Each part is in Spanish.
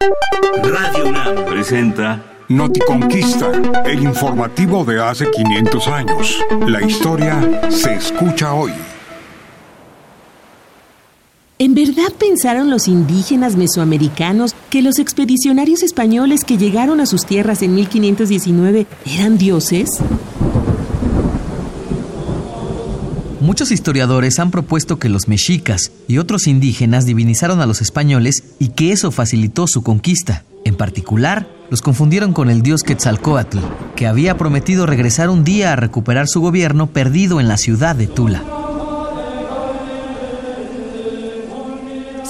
Radio UNAM presenta Noticonquista, el informativo de hace 500 años. La historia se escucha hoy. ¿En verdad pensaron los indígenas mesoamericanos que los expedicionarios españoles que llegaron a sus tierras en 1519 eran dioses? Muchos historiadores han propuesto que los mexicas y otros indígenas divinizaron a los españoles y que eso facilitó su conquista. En particular, los confundieron con el dios Quetzalcoatl, que había prometido regresar un día a recuperar su gobierno perdido en la ciudad de Tula.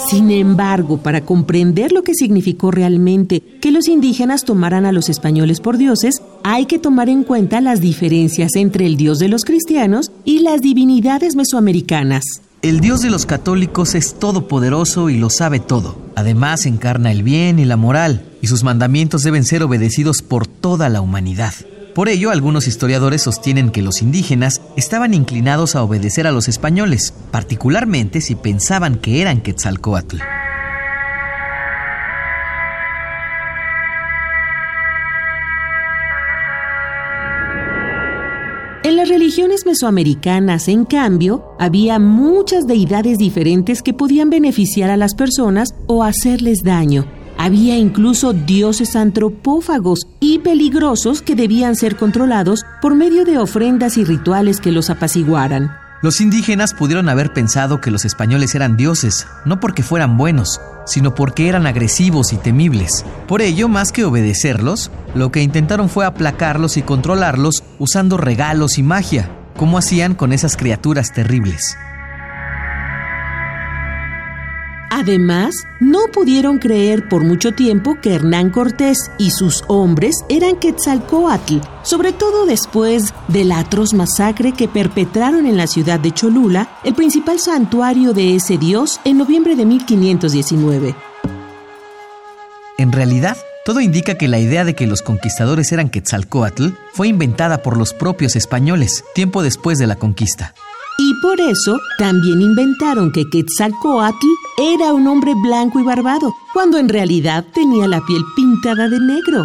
Sin embargo, para comprender lo que significó realmente que los indígenas tomaran a los españoles por dioses, hay que tomar en cuenta las diferencias entre el dios de los cristianos y las divinidades mesoamericanas. El Dios de los católicos es todopoderoso y lo sabe todo. Además encarna el bien y la moral, y sus mandamientos deben ser obedecidos por toda la humanidad. Por ello, algunos historiadores sostienen que los indígenas estaban inclinados a obedecer a los españoles, particularmente si pensaban que eran Quetzalcoatl. En las religiones mesoamericanas, en cambio, había muchas deidades diferentes que podían beneficiar a las personas o hacerles daño. Había incluso dioses antropófagos y peligrosos que debían ser controlados por medio de ofrendas y rituales que los apaciguaran. Los indígenas pudieron haber pensado que los españoles eran dioses, no porque fueran buenos, sino porque eran agresivos y temibles. Por ello, más que obedecerlos, lo que intentaron fue aplacarlos y controlarlos usando regalos y magia, como hacían con esas criaturas terribles. Además, no pudieron creer por mucho tiempo que Hernán Cortés y sus hombres eran Quetzalcoatl, sobre todo después de la atroz masacre que perpetraron en la ciudad de Cholula, el principal santuario de ese dios, en noviembre de 1519. En realidad, todo indica que la idea de que los conquistadores eran Quetzalcoatl fue inventada por los propios españoles, tiempo después de la conquista. Y por eso también inventaron que Quetzalcoatl era un hombre blanco y barbado, cuando en realidad tenía la piel pintada de negro.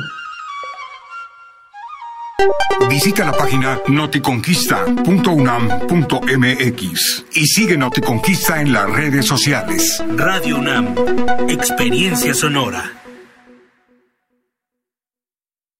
Visita la página noticonquista.unam.mx y sigue Noticonquista en las redes sociales. Radio UNAM, experiencia sonora.